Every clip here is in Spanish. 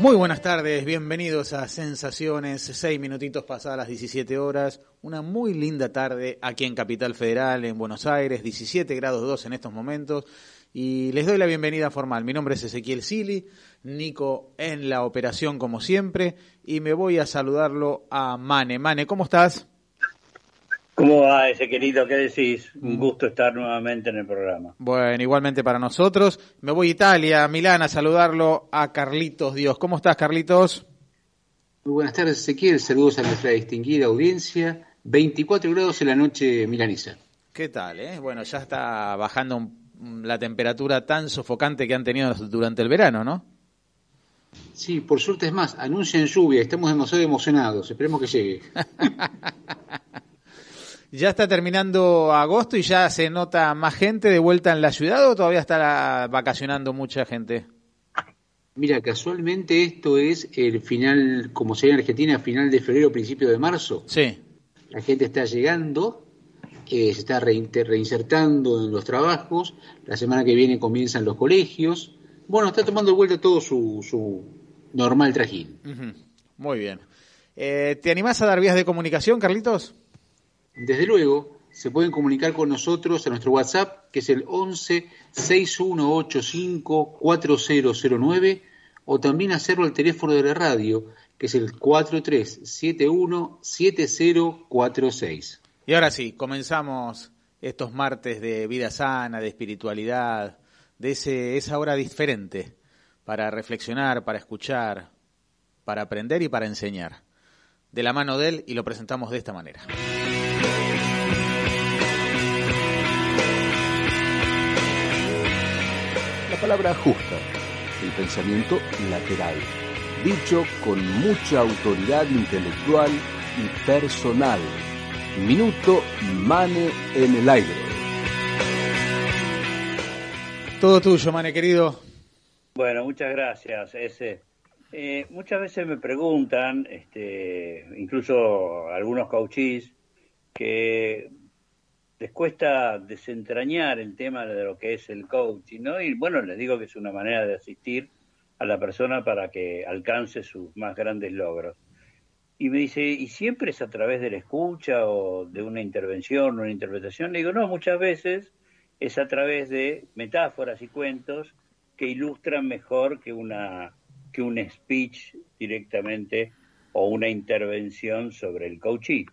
Muy buenas tardes, bienvenidos a Sensaciones, seis minutitos pasadas las 17 horas, una muy linda tarde aquí en Capital Federal, en Buenos Aires, 17 grados 2 en estos momentos, y les doy la bienvenida formal. Mi nombre es Ezequiel Sili, Nico en la operación como siempre, y me voy a saludarlo a Mane. Mane, ¿cómo estás? ¿Cómo va ese querido? ¿Qué decís? Un gusto estar nuevamente en el programa. Bueno, igualmente para nosotros. Me voy a Italia, a Milán, a saludarlo a Carlitos Dios. ¿Cómo estás, Carlitos? Muy buenas tardes, Ezequiel. Saludos a nuestra distinguida audiencia. 24 grados en la noche milanesa. ¿Qué tal? Eh? Bueno, ya está bajando la temperatura tan sofocante que han tenido durante el verano, ¿no? Sí, por suerte es más, anuncian lluvia, estamos demasiado emocionados, esperemos que llegue. ¿Ya está terminando agosto y ya se nota más gente de vuelta en la ciudad o todavía está vacacionando mucha gente? Mira, casualmente esto es el final, como se ve en Argentina, final de febrero, principio de marzo. Sí. La gente está llegando, eh, se está reinsertando en los trabajos, la semana que viene comienzan los colegios. Bueno, está tomando de vuelta todo su, su normal trajín. Muy bien. Eh, ¿Te animás a dar vías de comunicación, Carlitos? Desde luego, se pueden comunicar con nosotros a nuestro WhatsApp, que es el 11 6185 4009, o también hacerlo al teléfono de la radio, que es el 4371 7046. Y ahora sí, comenzamos estos martes de vida sana, de espiritualidad, de ese, esa hora diferente para reflexionar, para escuchar, para aprender y para enseñar. De la mano de él y lo presentamos de esta manera. Palabra justa, el pensamiento lateral, dicho con mucha autoridad intelectual y personal. Minuto Mane en el aire. Todo tuyo, Mane, querido. Bueno, muchas gracias, ese. Eh, muchas veces me preguntan, este, incluso algunos cauchís, que les cuesta desentrañar el tema de lo que es el coaching, ¿no? Y bueno, les digo que es una manera de asistir a la persona para que alcance sus más grandes logros. Y me dice, ¿y siempre es a través de la escucha o de una intervención o una interpretación? Le digo, no, muchas veces es a través de metáforas y cuentos que ilustran mejor que una que un speech directamente o una intervención sobre el coaching.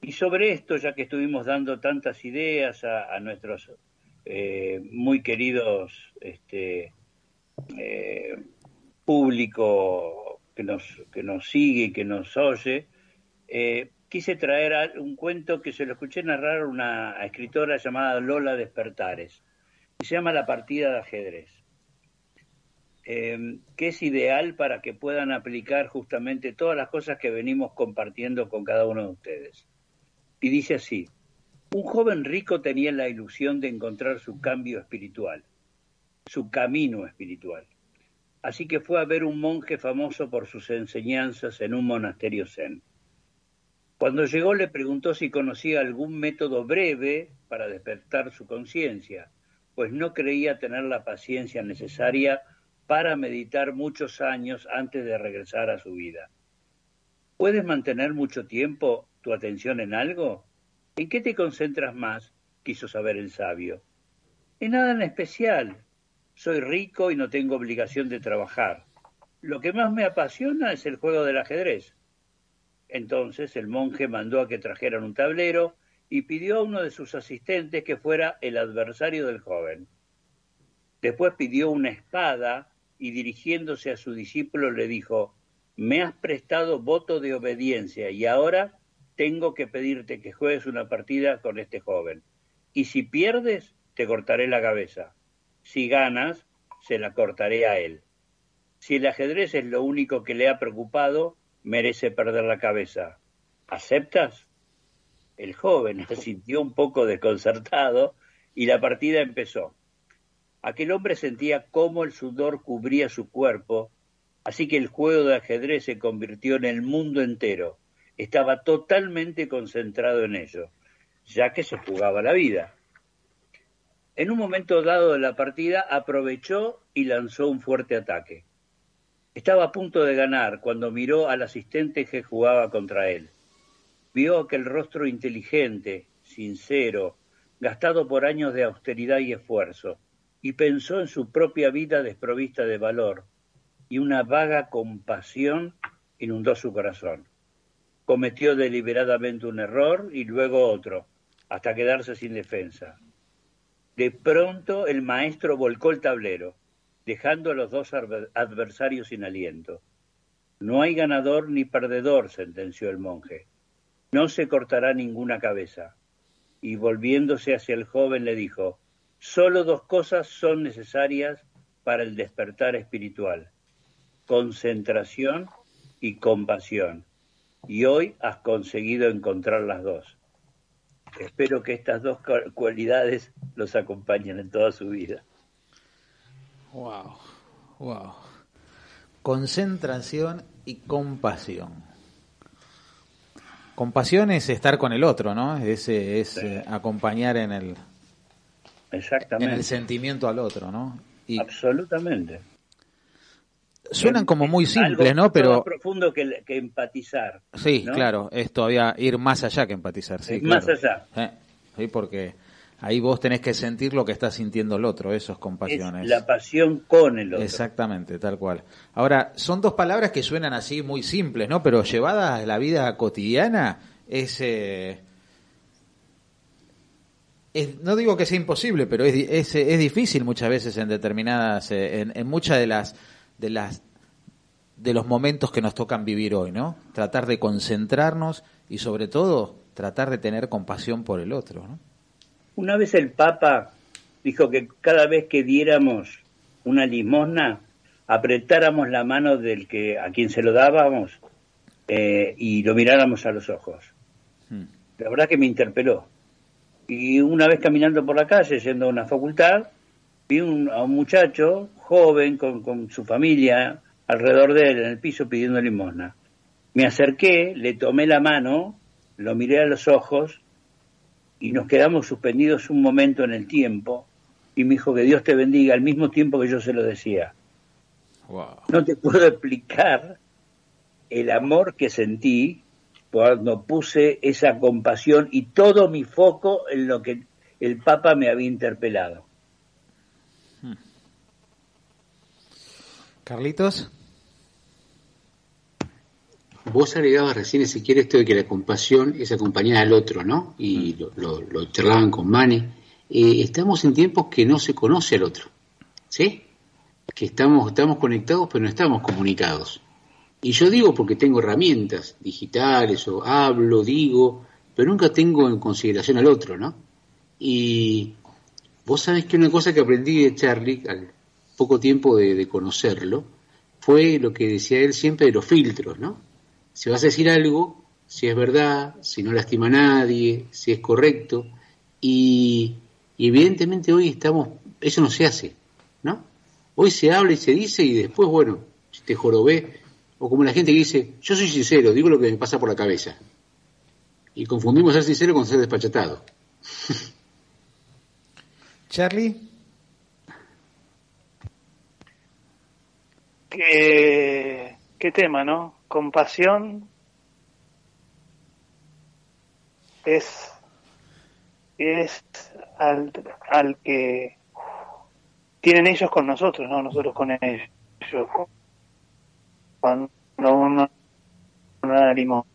Y sobre esto, ya que estuvimos dando tantas ideas a, nuestros eh, muy queridos este, eh, público que nos, que nos sigue y que nos oye, eh, quise traer un cuento que se lo escuché narrar una escritora llamada Lola Despertares, y se llama La partida de ajedrez, que es ideal para que puedan aplicar justamente todas las cosas que venimos compartiendo con cada uno de ustedes. Y dice así, un joven rico tenía la ilusión de encontrar su cambio espiritual, su camino espiritual. Así que fue a ver un monje famoso por sus enseñanzas en un monasterio zen. Cuando llegó le preguntó si conocía algún método breve para despertar su conciencia, pues no creía tener la paciencia necesaria para meditar muchos años antes de regresar a su vida. ¿Puedes mantener mucho tiempo tu atención en algo? ¿En qué te concentras más? quiso saber el sabio. En nada en especial. Soy rico y no tengo obligación de trabajar. Lo que más me apasiona es el juego del ajedrez. Entonces el monje mandó a que trajeran un tablero y pidió a uno de sus asistentes que fuera el adversario del joven. Después pidió una espada y dirigiéndose a su discípulo le dijo, me has prestado voto de obediencia y ahora tengo que pedirte que juegues una partida con este joven. Y si pierdes, te cortaré la cabeza. Si ganas, se la cortaré a él. Si el ajedrez es lo único que le ha preocupado, merece perder la cabeza. ¿Aceptas? El joven se sintió un poco desconcertado y la partida empezó. Aquel hombre sentía cómo el sudor cubría su cuerpo, así que el juego de ajedrez se convirtió en el mundo entero estaba totalmente concentrado en ello, ya que se jugaba la vida. En un momento dado de la partida aprovechó y lanzó un fuerte ataque. Estaba a punto de ganar cuando miró al asistente que jugaba contra él. Vio aquel rostro inteligente, sincero, gastado por años de austeridad y esfuerzo, y pensó en su propia vida desprovista de valor, y una vaga compasión inundó su corazón. Cometió deliberadamente un error y luego otro, hasta quedarse sin defensa. De pronto el maestro volcó el tablero, dejando a los dos adversarios sin aliento. No hay ganador ni perdedor, sentenció el monje. No se cortará ninguna cabeza. Y volviéndose hacia el joven le dijo, solo dos cosas son necesarias para el despertar espiritual, concentración y compasión. Y hoy has conseguido encontrar las dos. Espero que estas dos cualidades los acompañen en toda su vida. Wow, wow. Concentración y compasión. Compasión es estar con el otro, ¿no? Es, es eh, acompañar en el, Exactamente. en el sentimiento al otro, ¿no? Y Absolutamente. Suenan como muy simples, ¿no? Pero más profundo que, empatizar. Sí, claro, es todavía ir más allá que empatizar. Sí, Más allá. Sí, porque ahí vos tenés que sentir lo que está sintiendo el otro, eso es compasión. la pasión con el otro. Exactamente, tal cual. Ahora, son dos palabras que suenan así muy simples, ¿no? Pero llevadas a la vida cotidiana es... Eh, no digo que sea imposible, pero es, es, es difícil muchas veces en determinadas, eh, en, en muchas de las de las de los momentos que nos tocan vivir hoy, ¿no? Tratar de concentrarnos y sobre todo tratar de tener compasión por el otro, ¿no? Una vez el Papa dijo que cada vez que diéramos una limosna, apretáramos la mano del que a quien se lo dábamos eh, y lo miráramos a los ojos. Hmm. La verdad que me interpeló. Y una vez caminando por la calle, yendo a una facultad, vi a un muchacho joven con, su familia alrededor de él en el piso pidiendo limosna. Me acerqué, le tomé la mano, lo miré a los ojos y nos quedamos suspendidos un momento en el tiempo y me dijo que Dios te bendiga al mismo tiempo que yo se lo decía. No te puedo explicar el amor que sentí cuando puse esa compasión y todo mi foco en lo que el Papa me había interpelado. Carlitos. Vos agregabas recién, si quieres, esto de que la compasión es acompañar al otro, ¿no? Y mm. lo, lo, charlaban con Mane. Eh, estamos en tiempos que no se conoce al otro, ¿sí? Que estamos, estamos conectados, pero no estamos comunicados. Y yo digo porque tengo herramientas digitales, o hablo, digo, pero nunca tengo en consideración al otro, ¿no? Y vos sabés que una cosa que aprendí de Charlie, al poco tiempo de, conocerlo, fue lo que decía él siempre de los filtros, ¿no? Si vas a decir algo, si es verdad, si no lastima a nadie, si es correcto, y, evidentemente hoy estamos, eso no se hace, ¿no? Hoy se habla y se dice y después, bueno, si te jorobé, o como la gente que dice, yo soy sincero, digo lo que me pasa por la cabeza. Y confundimos ser sincero con ser despachatado. Charlie. Qué, qué tema, ¿no? Compasión es, es al, al que tienen ellos con nosotros, no nosotros con ellos. Cuando uno no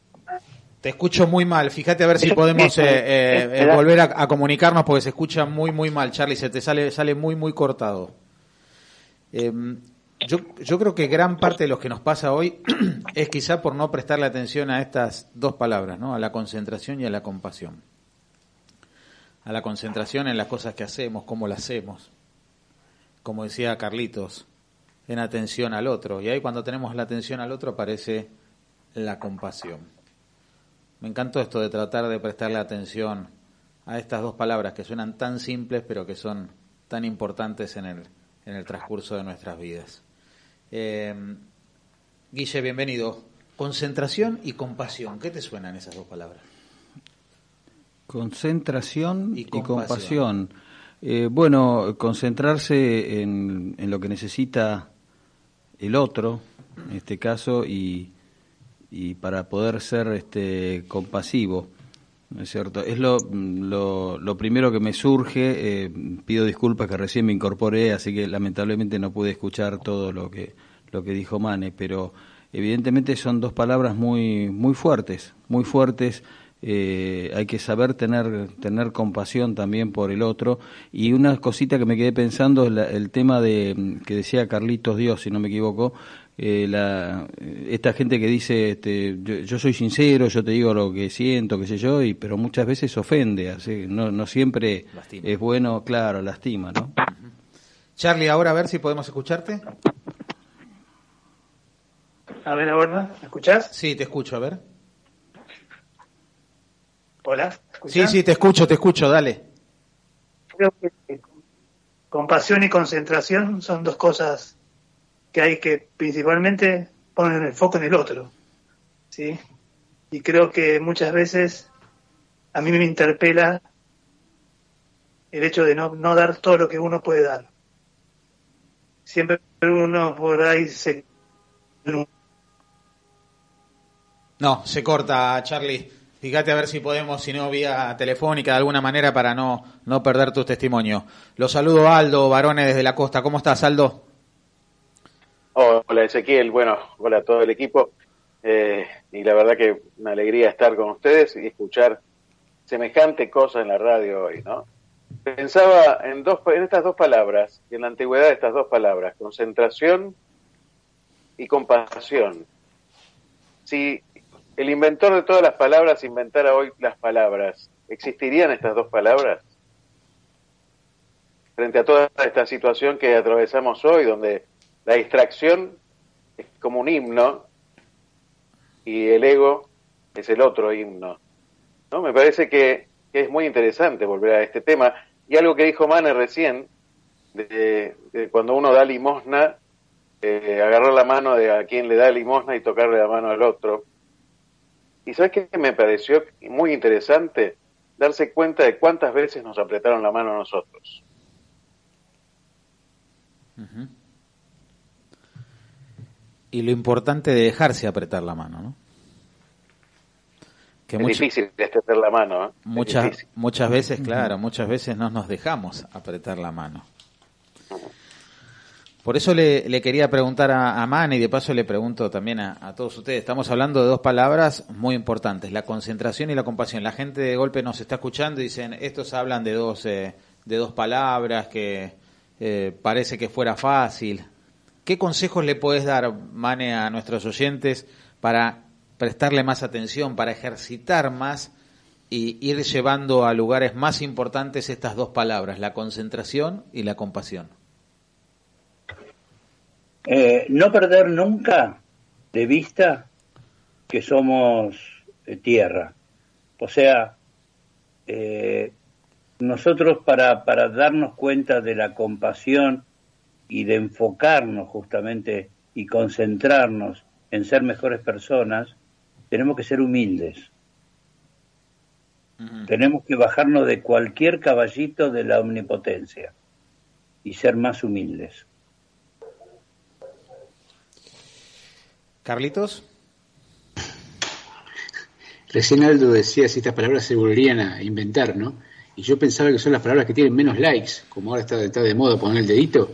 te escucho muy mal. Fíjate a ver si podemos eh, eh, eh, volver a, a, comunicarnos porque se escucha muy, muy mal, Charlie. Se te sale, sale muy, muy cortado. Yo, yo creo que gran parte de lo que nos pasa hoy es quizá por no prestarle atención a estas dos palabras, ¿no? A la concentración y a la compasión. A la concentración en las cosas que hacemos, cómo las hacemos. Como decía Carlitos, en atención al otro. Y ahí cuando tenemos la atención al otro aparece la compasión. Me encantó esto de tratar de prestarle atención a estas dos palabras que suenan tan simples pero que son tan importantes en el, en el transcurso de nuestras vidas. Eh, Guille, bienvenido. Concentración y compasión. ¿Qué te suenan esas dos palabras? Concentración y compasión. Eh, bueno, concentrarse en, lo que necesita el otro, en este caso, y, y para poder ser este, compasivo. ¿No es cierto? Es lo, lo, lo primero que me surge. Eh, pido disculpas que recién me incorporé, así que lamentablemente no pude escuchar todo lo que, lo que dijo Mane, pero evidentemente son dos palabras muy, muy fuertes, muy fuertes. Eh, hay que saber tener, tener compasión también por el otro. Y una cosita que me quedé pensando es el tema de que decía Carlitos Dios, si no me equivoco, eh, la, esta gente que dice este, yo, soy sincero, yo te digo lo que siento, qué sé yo, y, pero muchas veces ofende, así, no, no siempre es bueno, claro, lastima, ¿no? Charlie, ahora a ver si podemos escucharte. A ver, ahora, ¿me escuchás? Sí, te escucho, a ver. Hola. Sí, sí, te escucho, te escucho, dale. Creo que compasión y concentración son dos cosas que hay que principalmente poner el foco en el otro. ¿sí? Y creo que muchas veces a mí me interpela el hecho de no, dar todo lo que uno puede dar. Siempre uno por ahí se... No, se corta, Charlie. Fíjate a ver si podemos, si no, vía telefónica de alguna manera para no, no perder tu testimonio. Lo saludo Aldo, varones desde la costa. ¿Cómo estás, Aldo? Hola Ezequiel, bueno, hola a todo el equipo. Eh, y la verdad que una alegría estar con ustedes y escuchar semejante cosa en la radio hoy, ¿no? Pensaba en, dos, en estas dos palabras, en la antigüedad estas dos palabras, concentración y compasión. Si el inventor de todas las palabras inventara hoy las palabras, ¿existirían estas dos palabras? Frente a toda esta situación que atravesamos hoy, donde la distracción es como un himno y el ego es el otro himno. ¿no? Me parece que, es muy interesante volver a este tema. Y algo que dijo Mane recién, de, cuando uno da limosna, eh, agarrar la mano de a quien le da limosna y tocarle la mano al otro. Y sabes qué me pareció muy interesante darse cuenta de cuántas veces nos apretaron la mano a nosotros y lo importante de dejarse apretar la mano, ¿no? Que es difícil extender la mano. ¿eh? Muchas, muchas veces, claro, muchas veces no nos dejamos apretar la mano. Por eso le, quería preguntar a, a y de paso le pregunto también a, todos ustedes. Estamos hablando de dos palabras muy importantes, la concentración y la compasión. La gente de golpe nos está escuchando y dicen, estos hablan de dos, eh, de dos palabras que eh, parece que fuera fácil. ¿Qué consejos le puedes dar, Mane, a nuestros oyentes para prestarle más atención, para ejercitar más y ir llevando a lugares más importantes estas dos palabras, la concentración y la compasión? Eh, no perder nunca de vista que somos eh, tierra. O sea, eh, nosotros para, para darnos cuenta de la compasión y de enfocarnos justamente y concentrarnos en ser mejores personas, tenemos que ser humildes. Tenemos que bajarnos de cualquier caballito de la omnipotencia y ser más humildes. Carlitos. Recién Aldo decía si estas palabras se volverían a inventar, ¿no? Y yo pensaba que son las palabras que tienen menos likes, como ahora está, está de moda poner el dedito.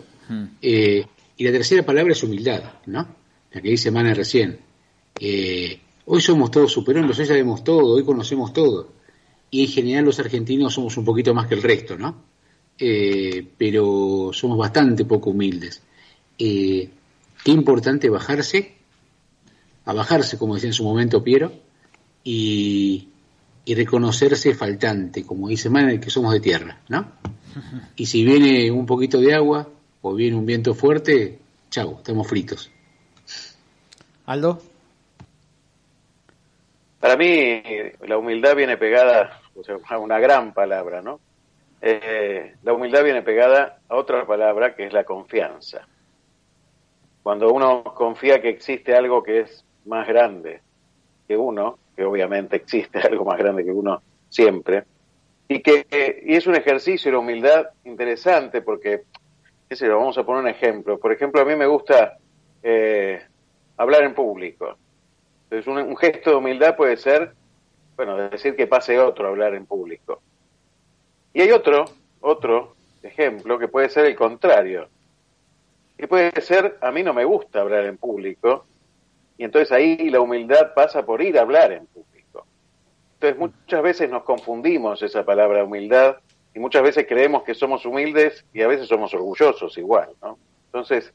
Eh, y la tercera palabra es humildad, ¿no? La que dice Mana recién. Eh, hoy somos todos superhombres, hoy sabemos todo, hoy conocemos todo. Y en general los argentinos somos un poquito más que el resto, ¿no? Eh, pero somos bastante poco humildes. qué importante bajarse, a bajarse, como decía en su momento Piero, y, y reconocerse faltante, como dice Mana, que somos de tierra, ¿no? Y si viene un poquito de agua, o viene un viento fuerte, chau, estamos fritos. Aldo. Para mí la humildad viene pegada o sea, a una gran palabra, ¿no? Eh, la humildad viene pegada a otra palabra que es la confianza. Cuando uno confía que existe algo que es más grande que uno, que obviamente existe algo más grande que uno siempre, y que y es un ejercicio de la humildad interesante porque qué vamos a poner un ejemplo. Por ejemplo, a mí me gusta eh, hablar en público. Entonces, un, un gesto de humildad puede ser, bueno, decir que pase otro a hablar en público. Y hay otro, otro ejemplo que puede ser el contrario. Que puede ser, a mí no me gusta hablar en público, y entonces ahí la humildad pasa por ir a hablar en público. Entonces muchas veces nos confundimos esa palabra humildad y muchas veces creemos que somos humildes y a veces somos orgullosos igual, ¿no? Entonces,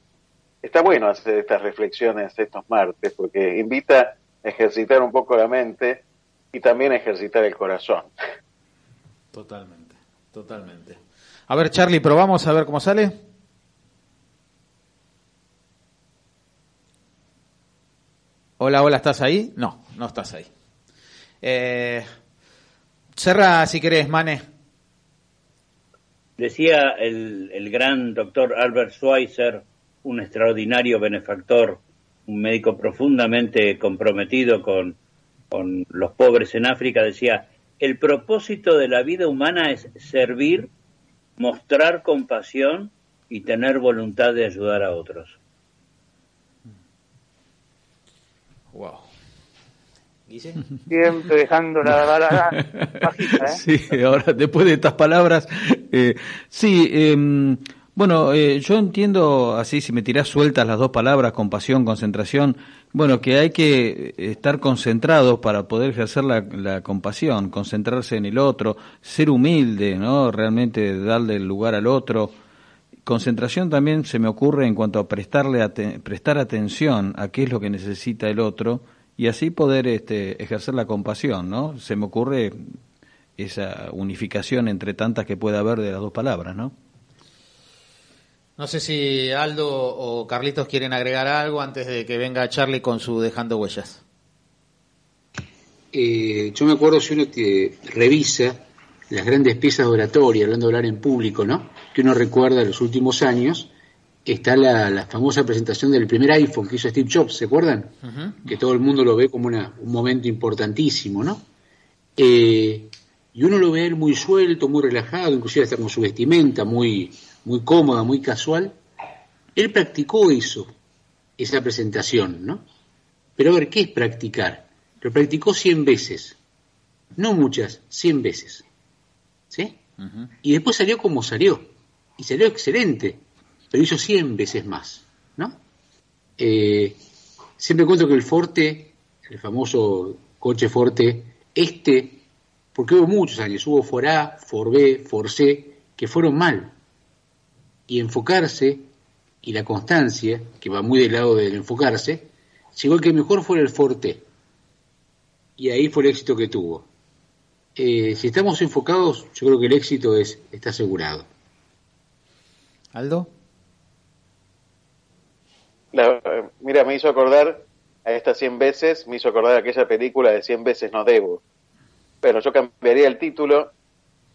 está bueno hacer estas reflexiones estos martes porque invita a ejercitar un poco la mente y también a ejercitar el corazón. Totalmente, totalmente. A ver, Charlie, probamos a ver cómo sale. Hola, hola, ¿estás ahí? No, no estás ahí. Eh, cerra si querés, Mane. Decía el, el gran doctor Albert Schweitzer, un extraordinario benefactor, un médico profundamente comprometido con, con los pobres en África, decía, el propósito de la vida humana es servir, mostrar compasión y tener voluntad de ayudar a otros. Wow. Siempre dejando la vara bajita, ¿eh? Sí, ahora después de estas palabras, eh, sí, eh, bueno, eh, yo entiendo así, si me tirás sueltas las dos palabras, compasión, concentración, bueno, que hay que estar concentrados para poder ejercer la, la compasión, concentrarse en el otro, ser humilde, ¿no? Realmente darle el lugar al otro. Concentración también se me ocurre en cuanto a prestarle aten- prestar atención a qué es lo que necesita el otro y así poder este, ejercer la compasión, ¿no? Se me ocurre esa unificación entre tantas que pueda haber de las dos palabras, ¿no? No sé si Aldo o Carlitos quieren agregar algo antes de que venga Charlie con su dejando huellas. Eh, yo me acuerdo si uno te revisa las grandes piezas de oratoria, hablando de hablar en público, ¿no? Que uno recuerda de los últimos años, está la, la famosa presentación del primer iPhone que hizo Steve Jobs, ¿se acuerdan? Que todo el mundo lo ve como una- un momento importantísimo, ¿no? Eh, y uno lo ve a él muy suelto, muy relajado, inclusive hasta con su vestimenta muy, muy cómoda, muy casual. Él practicó eso, esa presentación, ¿no? Pero a ver, ¿qué es practicar? Lo practicó 100 veces, no muchas, 100 veces. ¿Sí? Y después salió como salió, y salió excelente, pero hizo 100 veces más, ¿no? Eh, siempre cuento que el Forte, el famoso coche Forte, este, porque hubo muchos años, hubo For A, For B, For C, que fueron mal. Y enfocarse y la constancia, que va muy del lado del enfocarse, llegó que mejor fuera el Forte. Y ahí fue el éxito que tuvo. Eh, si estamos enfocados, yo creo que el éxito es, está asegurado. Aldo. La- eh, mira, me hizo acordar a estas 100 veces, me hizo acordar a aquella película de 100 veces no debo. Pero yo cambiaría el título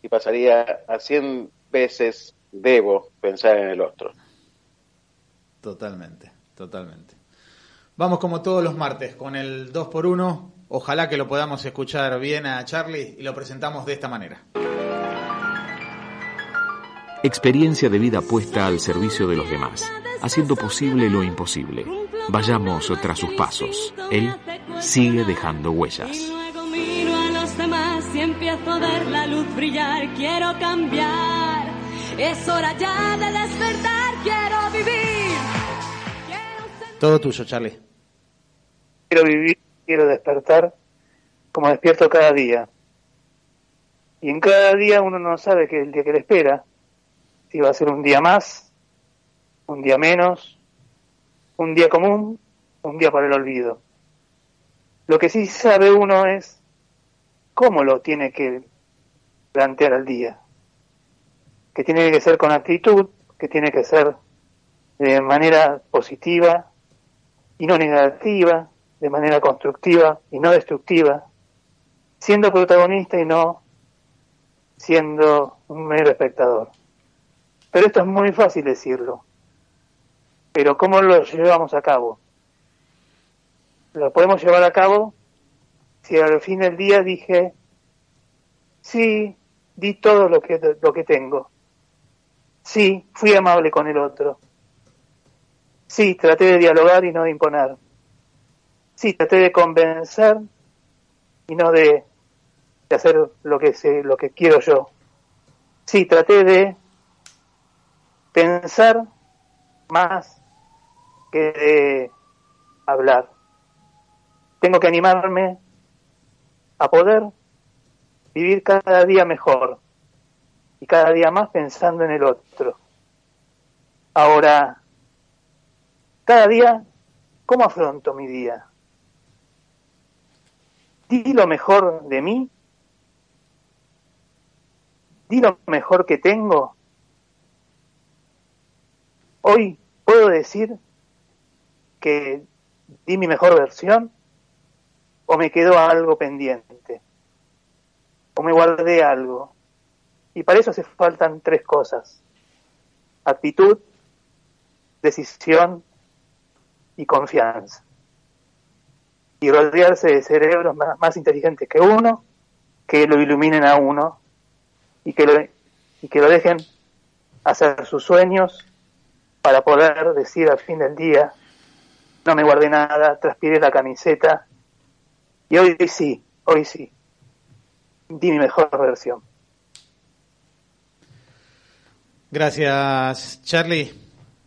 y pasaría a 100 veces debo pensar en el otro. Totalmente, totalmente. Vamos como todos los martes con el 2x1. Ojalá que lo podamos escuchar bien a Charlie y lo presentamos de esta manera. Experiencia de vida puesta al servicio de los demás, haciendo posible lo imposible. Vayamos tras sus pasos. Él sigue dejando huellas. Y luego miro a los demás y empiezo a ver la luz brillar. Quiero cambiar. Es hora ya de despertar. Quiero vivir. Quiero ser- Todo tuyo, Charlie. Quiero vivir, quiero despertar como despierto cada día. Y en cada día uno no sabe que el día que le espera, si va a ser un día más, un día menos, un día común, un día para el olvido. Lo que sí sabe uno es cómo lo tiene que plantear al día. Que tiene que ser con actitud, que tiene que ser de manera positiva y no negativa, de manera constructiva y no destructiva, siendo protagonista y no siendo un mero espectador. Pero esto es muy fácil decirlo. Pero ¿cómo lo llevamos a cabo? Lo podemos llevar a cabo si al fin del día dije, sí, di todo lo que, lo que tengo. Sí, fui amable con el otro. Sí, traté de dialogar y no de imponer. sí, traté de convencer y no de, de hacer lo que, sé, lo que quiero yo. Sí, traté de pensar más que de hablar. Tengo que animarme a poder vivir cada día mejor y cada día más pensando en el otro. Ahora, cada día, ¿cómo afronto mi día? ¿Di lo mejor de mí? ¿Di lo mejor que tengo? Hoy puedo decir que di mi mejor versión o me quedó algo pendiente o me guardé algo. Y para eso se faltan tres cosas. Actitud, decisión y confianza. Y rodearse de cerebros más, inteligentes que uno, que lo iluminen a uno y que lo, y que lo dejen hacer sus sueños para poder decir al fin del día, no me guardé nada, transpiré la camiseta y hoy sí, hoy sí, di mi mejor versión. Gracias, Charlie.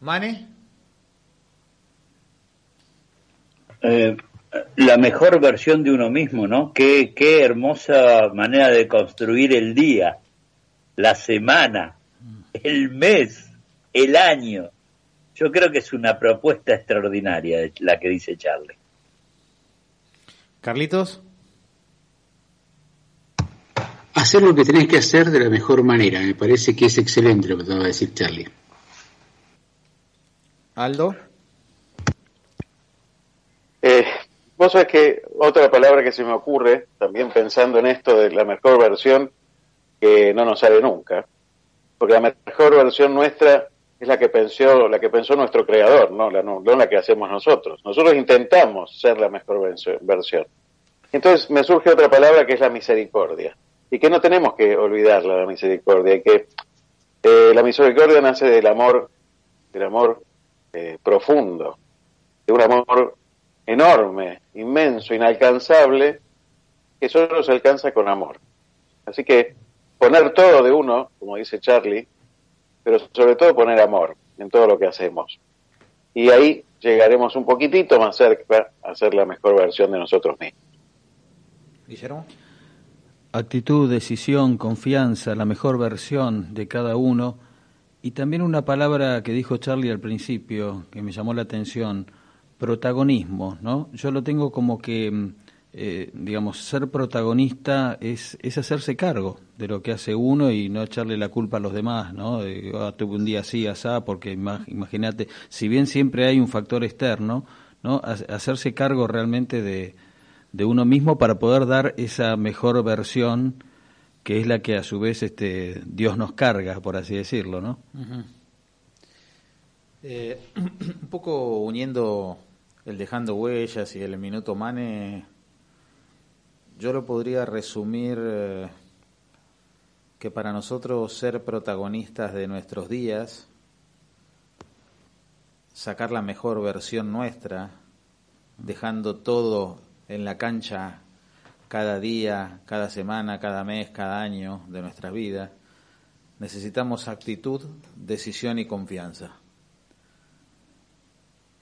Mane. Eh, la mejor versión de uno mismo, ¿no? Qué, qué hermosa manera de construir el día, la semana, el mes, el año. Yo creo que es una propuesta extraordinaria la que dice Charlie. Carlitos hacer lo que tenés que hacer de la mejor manera. Me parece que es excelente lo que te va a decir Charlie. Aldo. Eh, vos sabés que otra palabra que se me ocurre, también pensando en esto de la mejor versión, que no nos sale nunca, porque la mejor versión nuestra es la que pensó, la que pensó nuestro creador, no la, no, la que hacemos nosotros. Nosotros intentamos ser la mejor versión. Entonces me surge otra palabra que es la misericordia y que no tenemos que olvidarla, la misericordia, que eh, la misericordia nace del amor, del amor eh, profundo, de un amor enorme, inmenso, inalcanzable, que solo se alcanza con amor. Así que poner todo de uno, como dice Charlie, pero sobre todo poner amor en todo lo que hacemos. Y ahí llegaremos un poquitito más cerca a ser la mejor versión de nosotros mismos. Guillermo. Actitud, decisión, confianza, la mejor versión de cada uno. Y también una palabra que dijo Charlie al principio, que me llamó la atención, protagonismo, ¿no? Yo lo tengo como que, mm, eh, digamos, ser protagonista es, es hacerse cargo de lo que hace uno y no echarle la culpa a los demás, ¿no? Ah, tuve un día así, asá, porque imagínate, si bien siempre hay un factor externo, ¿no? Hacerse cargo realmente de, de uno mismo para poder dar esa mejor versión que es la que a su vez este Dios nos carga, por así decirlo, ¿no? Eh, un poco uniendo el dejando huellas y el minuto mane, yo lo podría resumir eh, que para nosotros ser protagonistas de nuestros días, sacar la mejor versión nuestra, dejando todo en la cancha cada día, cada semana, cada mes, cada año de nuestra vida, necesitamos actitud, decisión y confianza.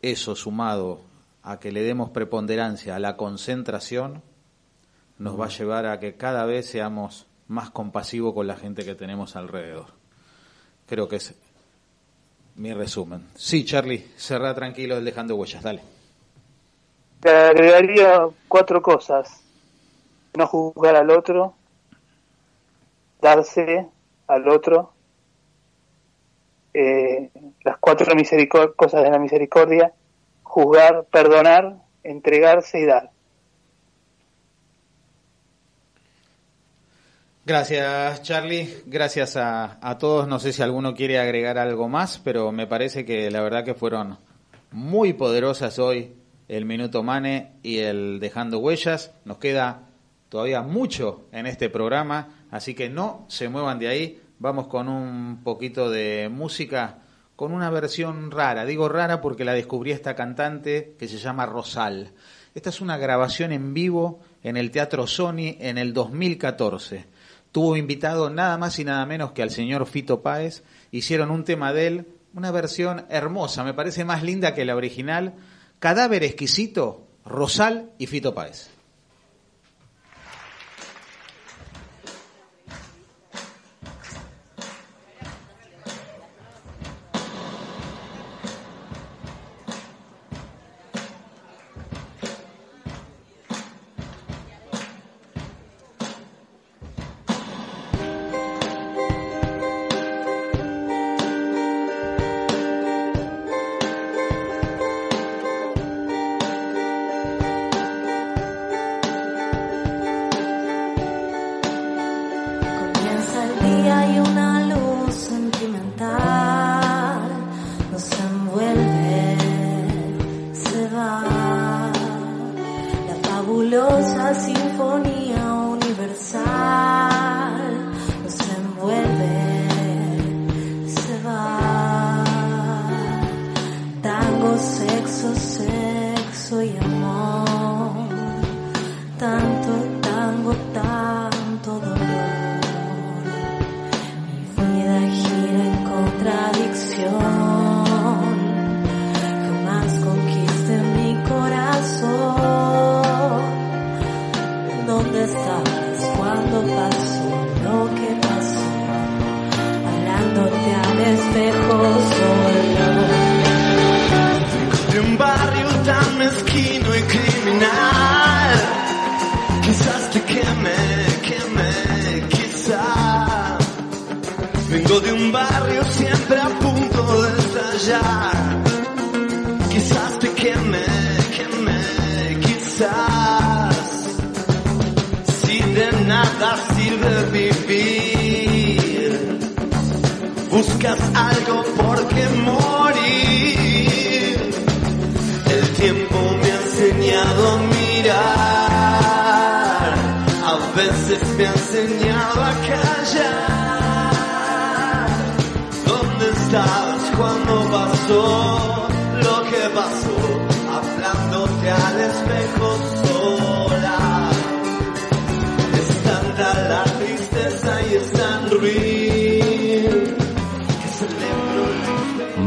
Eso sumado a que le demos preponderancia a la concentración, nos va a llevar a que cada vez seamos más compasivos con la gente que tenemos alrededor. Creo que es mi resumen. Sí, Charlie, cerrá tranquilo el dejando huellas, dale le agregaría cuatro cosas. No juzgar al otro, darse al otro, eh, las cuatro cosas de la misericordia, juzgar, perdonar, entregarse y dar. Gracias, Charlie. Gracias a, a, todos. No sé si alguno quiere agregar algo más, pero me parece que la verdad que fueron muy poderosas hoy el Minuto Mane y el Dejando Huellas. Nos queda todavía mucho en este programa, así que no se muevan de ahí. Vamos con un poquito de música con una versión rara. Digo rara porque la descubrí esta cantante que se llama Rosal. Esta es una grabación en vivo en el Teatro Sony en el 2014. Tuvo invitado nada más y nada menos que al señor Fito Páez. Hicieron un tema de él, una versión hermosa, me parece más linda que la original. Cadáver exquisito, Rosal y Fito Páez. Buscas algo por qué morir. El tiempo me ha enseñado a mirar, a veces me ha enseñado a callar. ¿Dónde estabas cuando pasó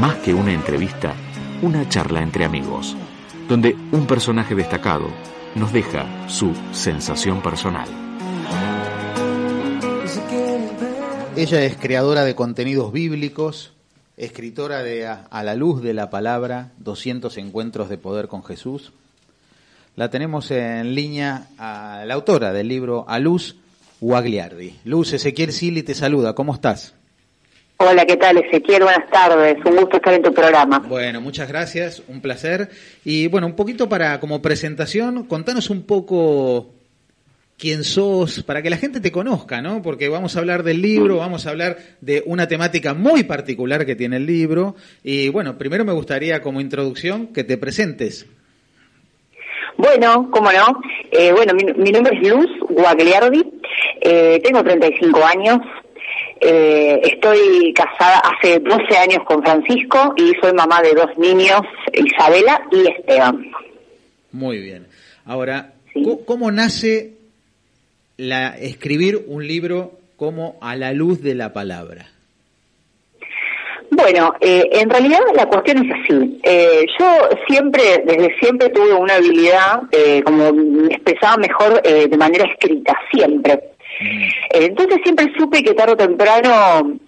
Más que una entrevista, una charla entre amigos, donde un personaje destacado nos deja su sensación personal. Ella es creadora de contenidos bíblicos, escritora de A, la luz de la palabra, 200 encuentros de poder con Jesús. La tenemos en línea a la autora del libro A Luz Guagliardi. Luz Ezequiel Sili te saluda, ¿cómo estás? Hola, ¿qué tal Ezequiel? Buenas tardes, un gusto estar en tu programa. Bueno, muchas gracias, un placer. Y bueno, un poquito para como presentación, contanos un poco quién sos, para que la gente te conozca, ¿no? Porque vamos a hablar del libro, vamos a hablar de una temática muy particular que tiene el libro. Y bueno, primero me gustaría como introducción que te presentes. Bueno, cómo no. Eh, bueno, mi, mi nombre es Luz Guagliardi, eh, tengo 35 años, eh, estoy casada hace 12 años con Francisco y soy mamá de dos niños, Isabela y Esteban. Muy bien. Ahora, ¿cómo, cómo nace la, escribir un libro como A la luz de la palabra? Bueno, eh, en realidad la cuestión es así. Eh, yo siempre, desde siempre tuve una habilidad, eh, como me expresaba mejor eh, de manera escrita, siempre. Eh, entonces siempre supe que tarde o temprano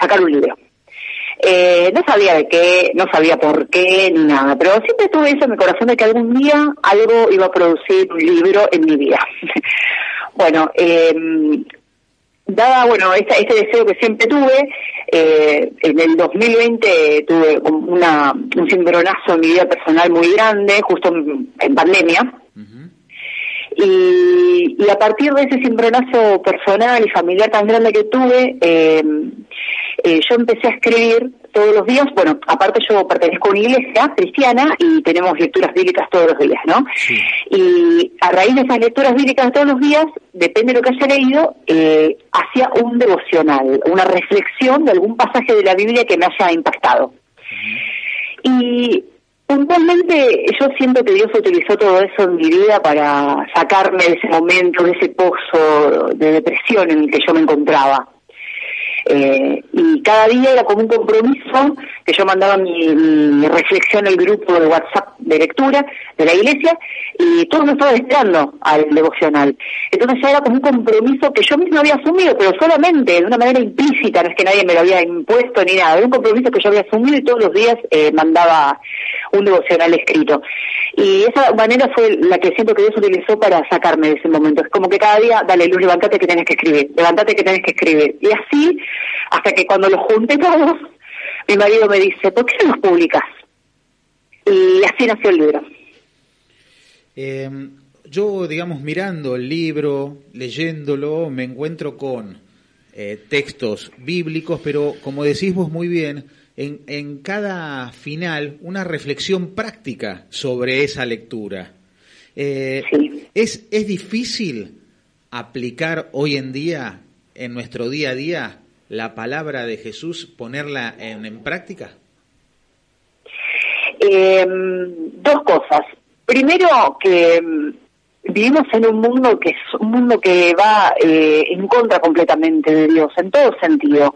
sacar un libro. Eh, no sabía de qué, no sabía por qué, ni nada, pero siempre tuve eso en mi corazón de que algún día algo iba a producir un libro en mi vida. bueno, eh, dada bueno este, este deseo que siempre tuve eh, en el 2020 tuve un- una, un cimbronazo en mi vida personal muy grande justo en pandemia y, y a partir de ese cimbronazo personal y familiar tan grande que tuve eh, eh, yo empecé a escribir todos los días, bueno, aparte yo pertenezco a una iglesia cristiana y tenemos lecturas bíblicas todos los días, ¿no? Y a raíz de esas lecturas bíblicas todos los días, depende de lo que haya leído, eh, hacía un devocional, una reflexión de algún pasaje de la Biblia que me haya impactado. Y puntualmente yo siento que Dios utilizó todo eso en mi vida para sacarme de ese momento, de ese pozo de depresión en el que yo me encontraba. Eh, y cada día era como un compromiso que yo mandaba mi, mi reflexión al grupo de WhatsApp de lectura de la iglesia y todos me estaban esperando al devocional. Entonces ya era como un compromiso que yo mismo había asumido, pero solamente de una manera implícita, no es que nadie me lo había impuesto ni nada, era un compromiso que yo había asumido y todos los días eh, mandaba un devocional escrito. Y esa manera fue la que siento que Dios utilizó para sacarme de ese momento. Es como que cada día, dale luz, levántate que tenés que escribir, levántate que tenés que escribir. Y así, hasta que cuando los junté todos, mi marido me dice, ¿por qué no los publicas? Y así nació el libro. Eh, yo, digamos, mirando el libro, leyéndolo, me encuentro con eh, textos bíblicos, pero como decís vos muy bien, en, en cada final una reflexión práctica sobre esa lectura. Eh, ¿es, ¿Es difícil aplicar hoy en día, en nuestro día a día, la palabra de Jesús, ponerla en, en práctica? Eh, dos cosas. Primero, que mm, vivimos en un mundo que es un mundo que va eh, en contra completamente de Dios, en todo sentido.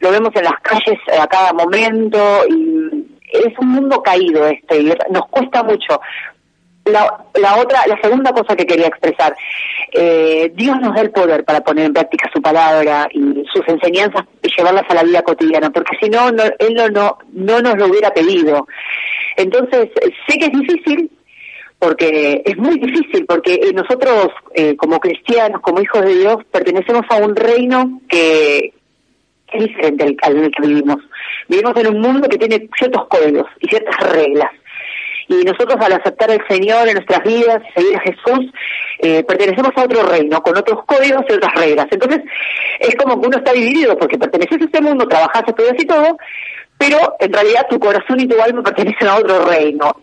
Lo vemos en las calles a cada momento y es un mundo caído este y nos cuesta mucho. La, la otra, la segunda cosa que quería expresar, eh, Dios nos da el poder para poner en práctica su palabra y sus enseñanzas y llevarlas a la vida cotidiana, porque si no, no Él no, no, no nos lo hubiera pedido. Entonces, sé que es difícil, porque es muy difícil, porque eh, nosotros eh, como cristianos, como hijos de Dios, pertenecemos a un reino que es diferente al, al que vivimos. Vivimos en un mundo que tiene ciertos códigos y ciertas reglas. Y nosotros al aceptar al Señor en nuestras vidas, seguir a Jesús, eh, pertenecemos a otro reino, con otros códigos y otras reglas. Entonces, es como que uno está dividido, porque perteneces a este mundo, trabajas, estudias y todo, pero en realidad tu corazón y tu alma pertenecen a otro reino.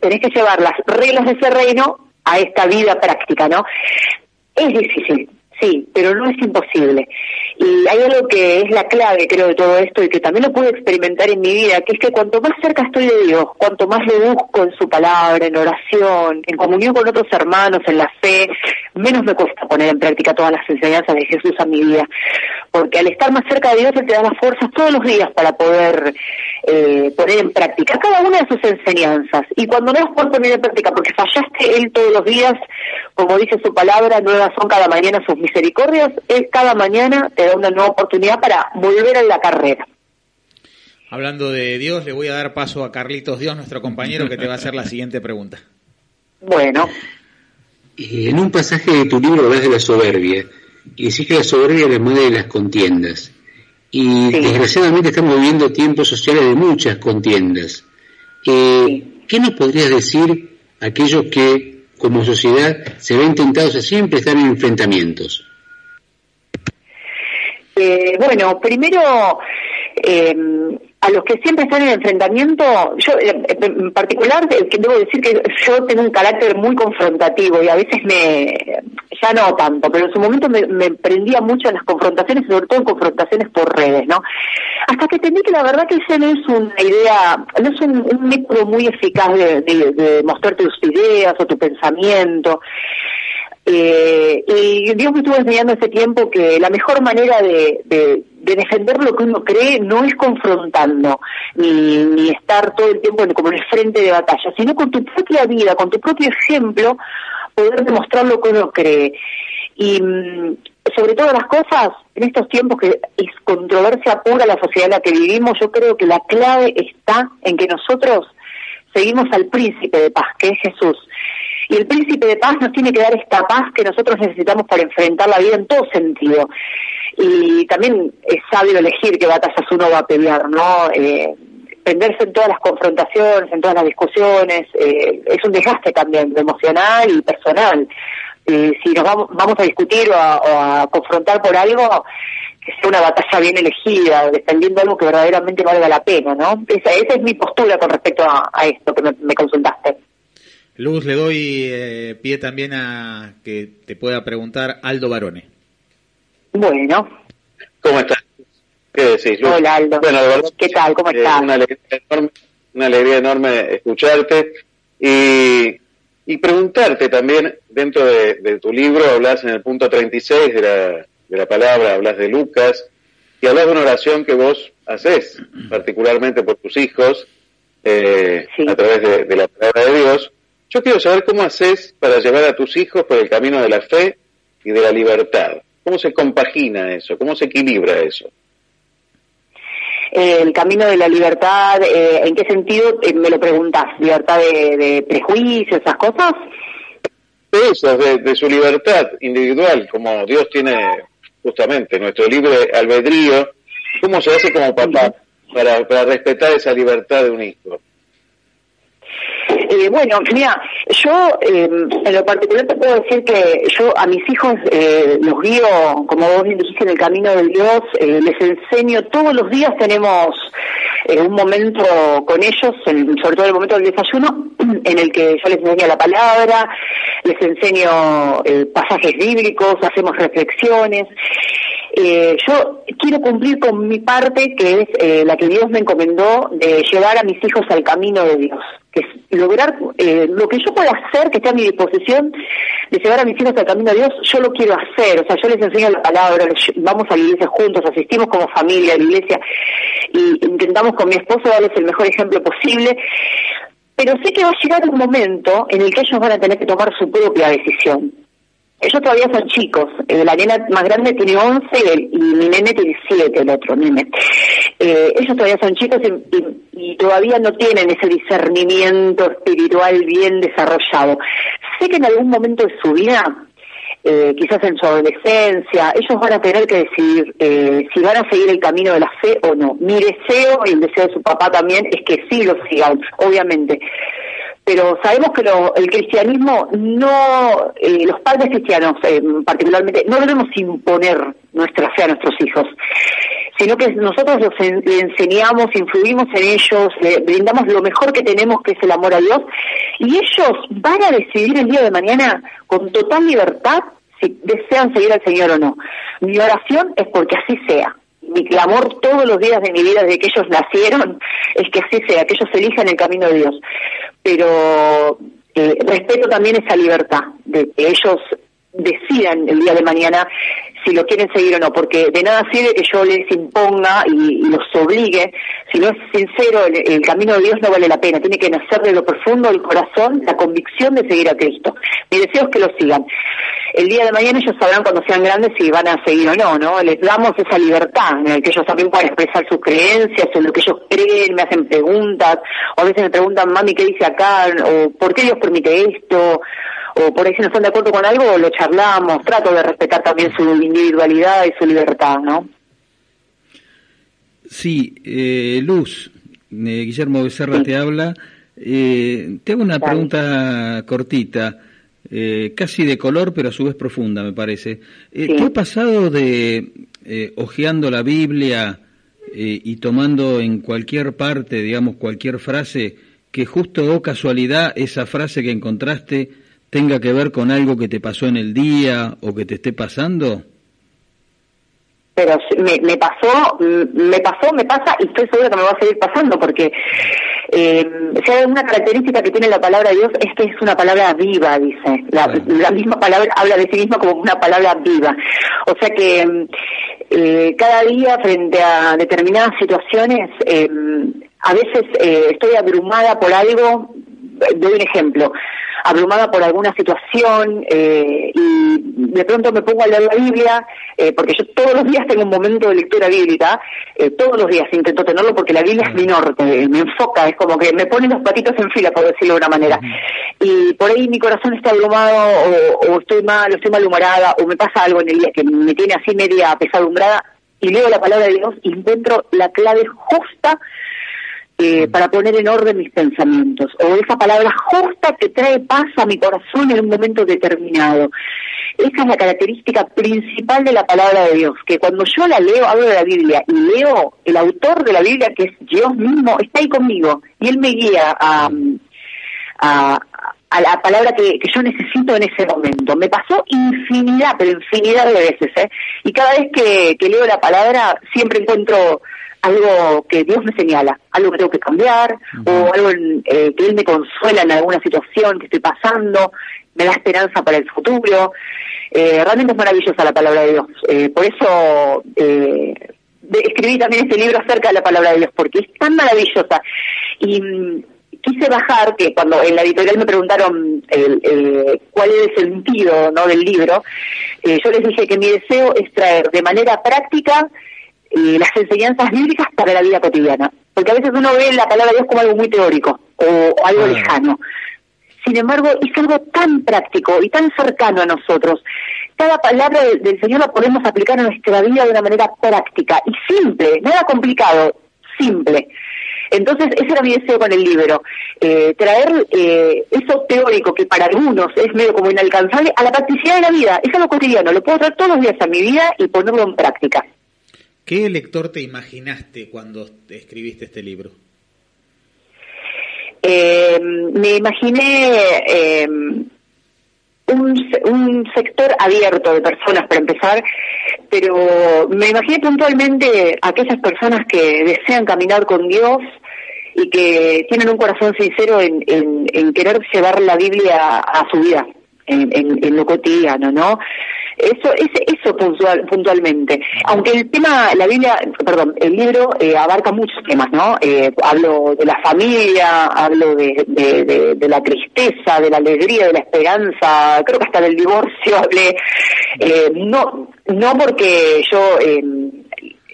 Tenés que llevar las reglas de ese reino a esta vida práctica, ¿no? Es difícil, sí, pero no es imposible. Y hay algo que es la clave, creo, de todo esto y que también lo pude experimentar en mi vida, que es que cuanto más cerca estoy de Dios, cuanto más le busco en su palabra, en oración, en comunión con otros hermanos, en la fe, menos me cuesta poner en práctica todas las enseñanzas de Jesús a mi vida. Porque al estar más cerca de Dios, Él te da las fuerzas todos los días para poder eh, poner en práctica cada una de sus enseñanzas. Y cuando no las puedes poner en práctica porque fallaste, Él todos los días, como dice su palabra, nuevas son cada mañana sus misericordias, Él cada mañana te da una nueva oportunidad para volver a la carrera. Hablando de Dios, le voy a dar paso a Carlitos Dios, nuestro compañero, que te va a hacer la siguiente pregunta. Bueno. En un pasaje de tu libro hablas de la soberbia y decís que la soberbia es la madre de las contiendas. Y desgraciadamente estamos viviendo tiempos sociales de muchas contiendas. Eh, ¿Qué nos podrías decir aquellos que, como sociedad, se ven tentados a siempre estar en enfrentamientos? Eh, bueno, primero, eh, a los que siempre están en enfrentamiento, yo eh, en particular debo decir que yo tengo un carácter muy confrontativo y a veces me, ya no tanto, pero en su momento me, me prendía mucho en las confrontaciones, sobre todo en confrontaciones por redes, ¿no? Hasta que entendí que la verdad que esa no es una idea, no es un, un método muy eficaz de, de, de mostrar tus ideas o tu pensamiento. Eh, y Dios me estuvo enseñando ese tiempo que la mejor manera de, de, de, defender lo que uno cree no es confrontando, ni, ni estar todo el tiempo como en el frente de batalla, sino con tu propia vida, con tu propio ejemplo, poder demostrar lo que uno cree. Y mm, sobre todas las cosas, en estos tiempos que es controversia pura la sociedad en la que vivimos, yo creo que la clave está en que nosotros seguimos al príncipe de paz, que es Jesús. Y el príncipe de paz nos tiene que dar esta paz que nosotros necesitamos para enfrentar la vida en todo sentido. Y también es sabio elegir qué batallas uno va a pelear, ¿no? Eh, prenderse en todas las confrontaciones, en todas las discusiones, eh, es un desgaste también emocional y personal. Si nos vamos, vamos a discutir o a, confrontar por algo, que sea una batalla bien elegida, defendiendo algo que verdaderamente valga la pena, ¿no? Esa, esa es mi postura con respecto a, esto que me consultaste. Luz, le doy eh, pie también a que te pueda preguntar Aldo Barone. Bueno, ¿Cómo estás? ¿Qué decís, Luz? Hola, Aldo. Bueno, de verdad, ¿qué tal? ¿Cómo eh, estás? una, alegría enorme, una alegría enorme escucharte y, y preguntarte también, dentro de, de tu libro, hablas en el punto 36 de la, de la palabra, hablas de Lucas, y hablas de una oración que vos haces, particularmente por tus hijos, eh, a través de, de la palabra de Dios. Yo quiero saber cómo haces para llevar a tus hijos por el camino de la fe y de la libertad. ¿Cómo se compagina eso? ¿Cómo se equilibra eso? Eh, el camino de la libertad, eh, ¿en qué sentido eh, me lo preguntas? ¿Libertad de, de prejuicios, esas cosas? eso, de, de su libertad individual, como Dios tiene justamente nuestro libre albedrío, ¿cómo se hace como papá para, para respetar esa libertad de un hijo? Eh, bueno, mira, yo eh, en lo particular te puedo decir que yo a mis hijos eh, los guío, como vos bien dijiste, en el camino de Dios, eh, les enseño, todos los días tenemos eh, un momento con ellos, sobre todo el momento del desayuno, en el que yo les enseño la palabra, les enseño pasajes bíblicos, hacemos reflexiones. Yo quiero cumplir con mi parte, que es la que Dios me encomendó, de llevar a mis hijos al camino de Dios. Es lograr eh, lo que yo pueda hacer, que esté a mi disposición, de llevar a mis hijos al camino de Dios, yo lo quiero hacer. O sea, yo les enseño la palabra, vamos a la iglesia juntos, asistimos como familia a la iglesia y intentamos con mi esposo darles el mejor ejemplo posible. Pero sé que va a llegar un momento en el que ellos van a tener que tomar su propia decisión. Ellos todavía son chicos. Eh, la nena más grande tiene 11 y, mi nene tiene 7, el otro nene. Eh, ellos todavía son chicos y, todavía no tienen ese discernimiento espiritual bien desarrollado. Sé que en algún momento de su vida, eh, quizás en su adolescencia, ellos van a tener que decidir si van a seguir el camino de la fe o no. Mi deseo y el deseo de su papá también es que sí lo sigan, obviamente pero sabemos que el cristianismo no, eh, los padres cristianos eh, particularmente, no debemos imponer nuestra fe a nuestros hijos, sino que nosotros los le enseñamos, influimos en ellos, le brindamos lo mejor que tenemos, que es el amor a Dios, y ellos van a decidir el día de mañana con total libertad si desean seguir al Señor o no. Mi oración es porque así sea. Mi clamor todos los días de mi vida desde que ellos nacieron es que así sea, que ellos elijan el camino de Dios. Pero eh, respeto también esa libertad de que ellos decidan el día de mañana si lo quieren seguir o no, porque de nada sirve que yo les imponga y, los obligue, si no es sincero, el, el camino de Dios no vale la pena, tiene que nacer de lo profundo del corazón la convicción de seguir a Cristo. Mi deseo es que lo sigan. El día de mañana ellos sabrán cuando sean grandes si van a seguir o no, ¿no? Les damos esa libertad en la que ellos también puedan expresar sus creencias, en lo que ellos creen, me hacen preguntas, o a veces me preguntan, mami, ¿qué dice acá? o ¿por qué Dios permite esto? O por ahí si no están de acuerdo con algo, lo charlamos, trato de respetar también su individualidad y su libertad, ¿no? Sí, eh, Luz, eh, Guillermo Becerra te habla. Eh, te hago una pregunta cortita, eh, casi de color, pero a su vez profunda, me parece. Eh, ¿Te ha pasado de, hojeando la Biblia y tomando en cualquier parte, digamos, cualquier frase, que justo o casualidad esa frase que encontraste tenga que ver con algo que te pasó en el día o que te esté pasando? Pero me, me pasó, mm, me pasó, me pasa y estoy segura que me va a seguir pasando porque eh, si hay una característica que tiene la palabra de Dios es que es una palabra viva, dice. La, la misma palabra habla de sí misma como una palabra viva. O sea que mm, eh, cada día frente a determinadas situaciones, eh, a veces eh, estoy abrumada por algo, doy un ejemplo, abrumada por alguna situación eh, y de pronto me pongo a leer la Biblia, eh, porque yo todos los días tengo un momento de lectura bíblica, eh, todos los días intento tenerlo porque la Biblia es mi norte, me enfoca, es como que me pone los patitos en fila, por decirlo de una manera. Y por ahí mi corazón está abrumado o, o estoy mal, o estoy malhumorada o me pasa algo en el día que me tiene así media pesadumbrada y leo la palabra de Dios y encuentro la clave justa eh, para poner en orden mis pensamientos, o esa palabra justa que trae paz a mi corazón en un momento determinado. Esa es la característica principal de la palabra de Dios, que cuando yo la leo, hablo de la Biblia, y leo el autor de la Biblia, que es Dios mismo, está ahí conmigo, y Él me guía a, a, a la palabra que, que yo necesito en ese momento. Me pasó infinidad, pero infinidad de veces, ¿eh? Y cada vez que, que leo la palabra, siempre encuentro algo que Dios me señala, algo que tengo que cambiar, o algo en, eh, que Él me consuela en alguna situación que estoy pasando, me da esperanza para el futuro. Eh, realmente es maravillosa la palabra de Dios. Eh, por eso eh, escribí también este libro acerca de la palabra de Dios, porque es tan maravillosa. Y mm, quise bajar, que cuando en la editorial me preguntaron el- el- cuál es el sentido ¿no? del libro, eh, yo les dije que mi deseo es traer de manera práctica eh, las enseñanzas bíblicas para la vida cotidiana. Porque a veces uno ve la palabra de Dios como algo muy teórico o algo Claro. lejano. Sin embargo, es algo tan práctico y tan cercano a nosotros. Cada palabra del, del Señor la podemos aplicar a nuestra vida de una manera práctica y simple, nada complicado, simple. Entonces, ese era mi deseo con el libro, eh, traer eh, eso teórico que para algunos es medio como inalcanzable a la practicidad de la vida. Es algo cotidiano, lo puedo traer todos los días a mi vida y ponerlo en práctica. ¿Qué lector te imaginaste cuando escribiste este libro? Eh, me imaginé eh, un, un sector abierto de personas para empezar, pero me imaginé puntualmente aquellas personas que desean caminar con Dios y que tienen un corazón sincero en, querer llevar la Biblia a su vida, en- en lo cotidiano, ¿no? Eso, ese- eso puntual- puntualmente. Aunque el tema, la Biblia, perdón, el libro eh, abarca muchos temas, ¿no? Eh, hablo de la familia, hablo de, de- de- de la tristeza, de la alegría, de la esperanza, creo que hasta del divorcio hablé. Eh, no, no porque yo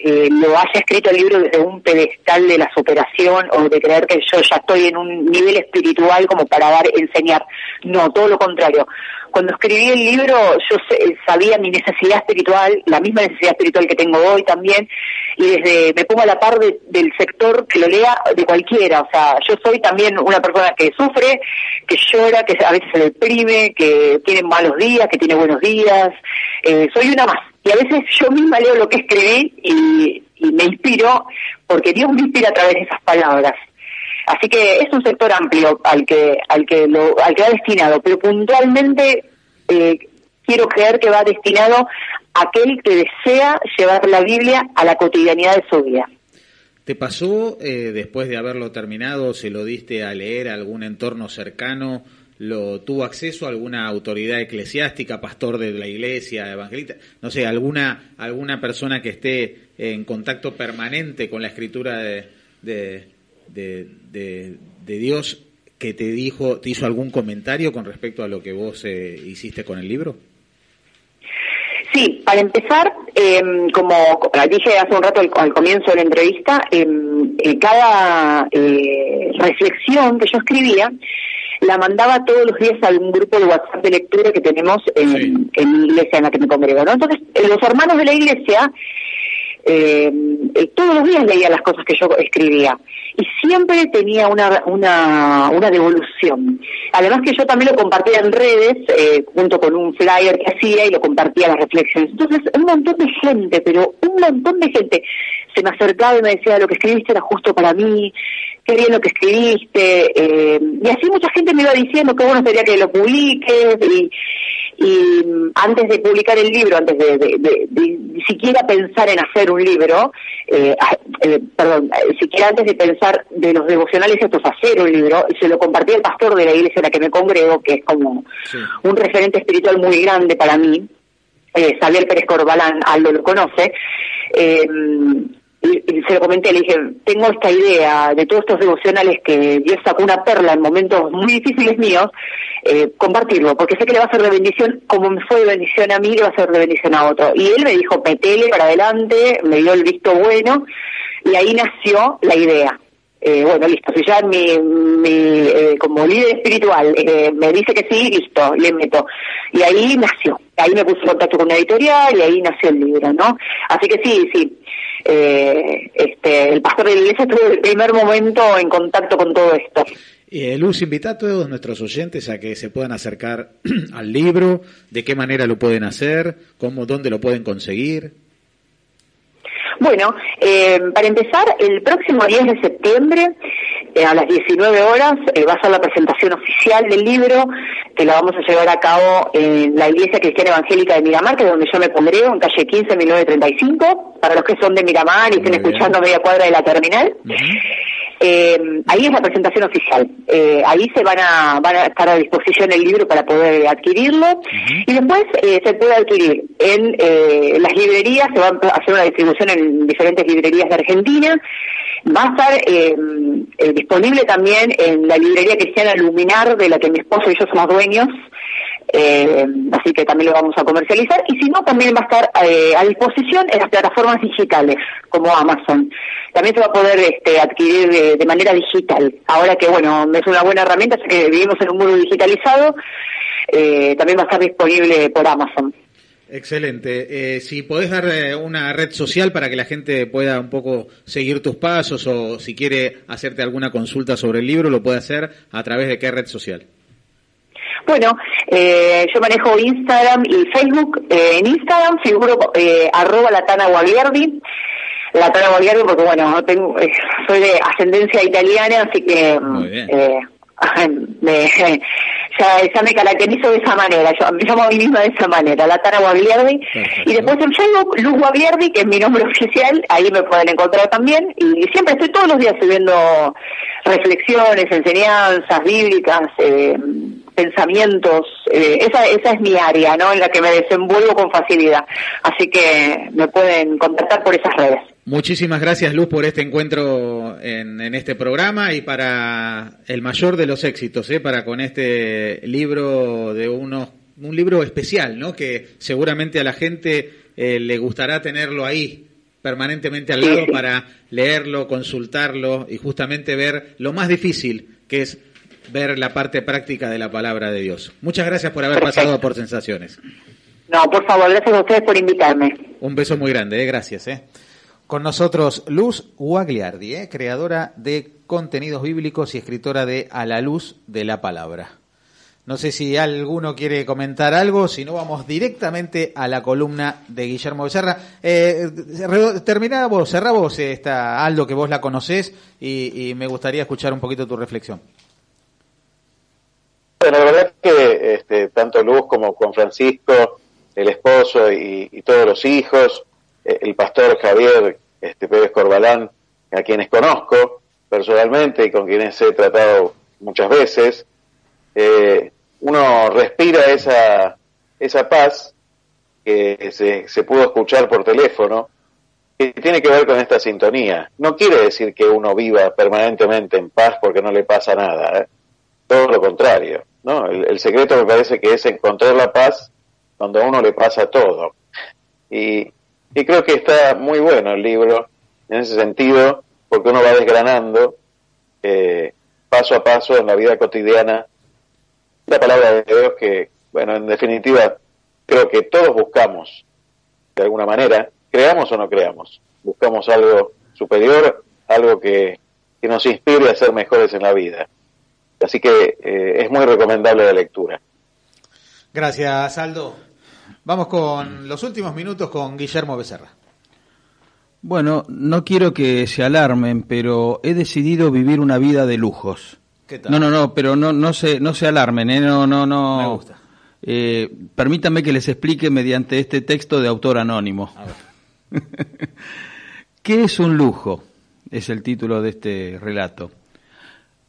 eh, eh, lo haya escrito el libro desde un pedestal de la superación o de creer que yo ya estoy en un nivel espiritual como para dar, enseñar. No, todo lo contrario. Cuando escribí el libro yo sé- sabía mi necesidad espiritual, la misma necesidad espiritual que tengo hoy también, y desde me pongo a la par de- del sector que lo lea de cualquiera. O sea, yo soy también una persona que sufre, que llora, que a veces se deprime, que tiene malos días, que tiene buenos días. Eh, soy una más. Y a veces yo misma leo lo que escribí y, me inspiro, porque Dios me inspira a través de esas palabras. Así que es un sector amplio al que al que lo al que va destinado, pero puntualmente eh, quiero creer que va destinado a aquel que desea llevar la Biblia a la cotidianidad de su vida. ¿Te pasó eh, después de haberlo terminado, se lo diste a leer a algún entorno cercano? ¿Lo tuvo acceso a alguna autoridad eclesiástica, pastor de la iglesia, evangelista? No sé, alguna, alguna persona que esté en contacto permanente con la escritura de, de, de, Dios que te dijo, te hizo algún comentario con respecto a lo que vos eh, hiciste con el libro? Sí, para empezar, eh, como dije hace un rato al, comienzo de la entrevista, eh, eh, cada eh, reflexión que yo escribía la mandaba todos los días a un grupo de WhatsApp de lectura que tenemos en, en la iglesia en la que me congrego. ¿no? Entonces, eh, los hermanos de la iglesia eh, eh, todos los días leía las cosas que yo escribía y siempre tenía una, una, una devolución. Además que yo también lo compartía en redes eh, junto con un flyer que hacía y lo compartía las reflexiones. Entonces un montón de gente, pero un montón de gente se me acercaba y me decía lo que escribiste era justo para mí, qué bien lo que escribiste. eh, y así mucha gente me iba diciendo que bueno sería que lo publiques y, y antes de publicar el libro, antes de, de- de- de ni siquiera pensar en hacer un libro, eh, eh, perdón, eh, siquiera antes de pensar de los devocionales estos hacer un libro, se lo compartí al pastor de la iglesia en la que me congrego, que es como un referente espiritual muy grande para mí, eh, Xavier Pérez Corbalán, Aldo lo conoce, eh, se lo comenté, le dije, tengo esta idea de todos estos devocionales que Dios sacó una perla en momentos muy difíciles míos, eh, compartirlo, porque sé que le va a ser de bendición, como me fue de bendición a mí, le va a ser de bendición a otro. Y él me dijo, petele para adelante, me dio el visto bueno, y ahí nació la idea. Eh, bueno, listo, si ya mi, mi eh, como líder espiritual eh, me dice que sí, listo, le meto. Y ahí nació, ahí me puse en contacto con una editorial y ahí nació el libro, ¿no? Así que sí, sí, eh, este, el pastor de la iglesia estuvo el primer momento en contacto con todo esto. Eh, Luz, invita a todos nuestros oyentes a que se puedan acercar al libro, de qué manera lo pueden hacer, cómo, dónde lo pueden conseguir. Bueno, eh, para empezar, el próximo 10 de septiembre, eh, a las 19 horas, eh, va a ser la presentación oficial del libro, que la vamos a llevar a cabo en la Iglesia Cristiana Evangélica de Miramar, que es donde yo me pondré, en calle 15, 1935, para los que son de Miramar y estén escuchando a media cuadra de la terminal. Eh, ahí es la presentación oficial. Eh, ahí se van a, van a estar a disposición el libro para poder adquirirlo. Y después eh, se puede adquirir en eh, las librerías, se va a hacer una distribución en diferentes librerías de Argentina. Va a estar disponible también en la librería cristiana Luminar, de la que mi esposo y yo somos dueños. Eh, así que también lo vamos a comercializar y si no también va a estar eh, a disposición en las plataformas digitales como Amazon también se va a poder este, adquirir de, de manera digital ahora que bueno es una buena herramienta ya que vivimos en un mundo digitalizado eh, también va a estar disponible por Amazon Excelente. Eh, si podés dar eh, una red social para que la gente pueda un poco seguir tus pasos o si quiere hacerte alguna consulta sobre el libro, lo puede hacer a través de qué red social. Bueno, eh, yo manejo Instagram y Facebook. Eh, en Instagram figuro eh, arroba latana Guagliardi. Latana Guagliardi porque, bueno, tengo, eh, soy de ascendencia italiana, así que eh, me, ya, ya me caracterizo de esa manera. Yo me llamo a mí misma de esa manera, Latana Guagliardi. Y después en Facebook, Luz Guagliardi, que es mi nombre oficial, ahí me pueden encontrar también. Y siempre estoy todos los días subiendo reflexiones, enseñanzas bíblicas, eh, pensamientos, eh, esa, esa es mi área, ¿no? En la que me desenvuelvo con facilidad. Así que me pueden contactar por esas redes. Muchísimas gracias, Luz, por este encuentro en, en este programa y para el mayor de los éxitos, ¿eh? para con este libro de unos, un libro especial, ¿no? Que seguramente a la gente eh, le gustará tenerlo ahí permanentemente al lado para leerlo, consultarlo y justamente ver lo más difícil, que es ver la parte práctica de la palabra de Dios. Muchas gracias por haber Perfecto. pasado por Sensaciones. No, por favor, gracias a ustedes por invitarme. Un beso muy grande, ¿eh? gracias. ¿eh? Con nosotros Luz Guagliardi, ¿eh? creadora de contenidos bíblicos y escritora de A la Luz de la Palabra. No sé si alguno quiere comentar algo, si no vamos directamente a la columna de Guillermo Becerra. Eh, terminá vos, cerrá vos esta, Aldo, que vos la conocés y, y me gustaría escuchar un poquito tu reflexión. Bueno, la verdad que este, tanto Luz como Juan Francisco, el esposo y, y todos los hijos, eh, el pastor Javier este, Pérez Corbalán, a quienes conozco personalmente y con quienes he tratado muchas veces, eh, uno respira esa, esa paz que se, se pudo escuchar por teléfono, que tiene que ver con esta sintonía. No quiere decir que uno viva permanentemente en paz porque no le pasa nada, ¿eh? Todo lo contrario. ¿no? El, secreto me parece que es encontrar la paz cuando a uno le pasa todo. Y, y creo que está muy bueno el libro en ese sentido, porque uno va desgranando eh, paso a paso en la vida cotidiana la palabra de Dios que, bueno, en definitiva, creo que todos buscamos, de alguna manera, creamos o no creamos, buscamos algo superior, algo que, que nos inspire a ser mejores en la vida. Así que eh, es muy recomendable la lectura. Gracias, Aldo. Vamos con los últimos minutos con Guillermo Becerra. Bueno, no quiero que se alarmen, pero he decidido vivir una vida de lujos. ¿Qué tal? No, no, no, pero no, no se, no se alarmen, ¿eh? no, no, no. Me gusta. Eh, permítanme que les explique mediante este texto de autor anónimo. ¿Qué es un lujo? Es el título de este relato.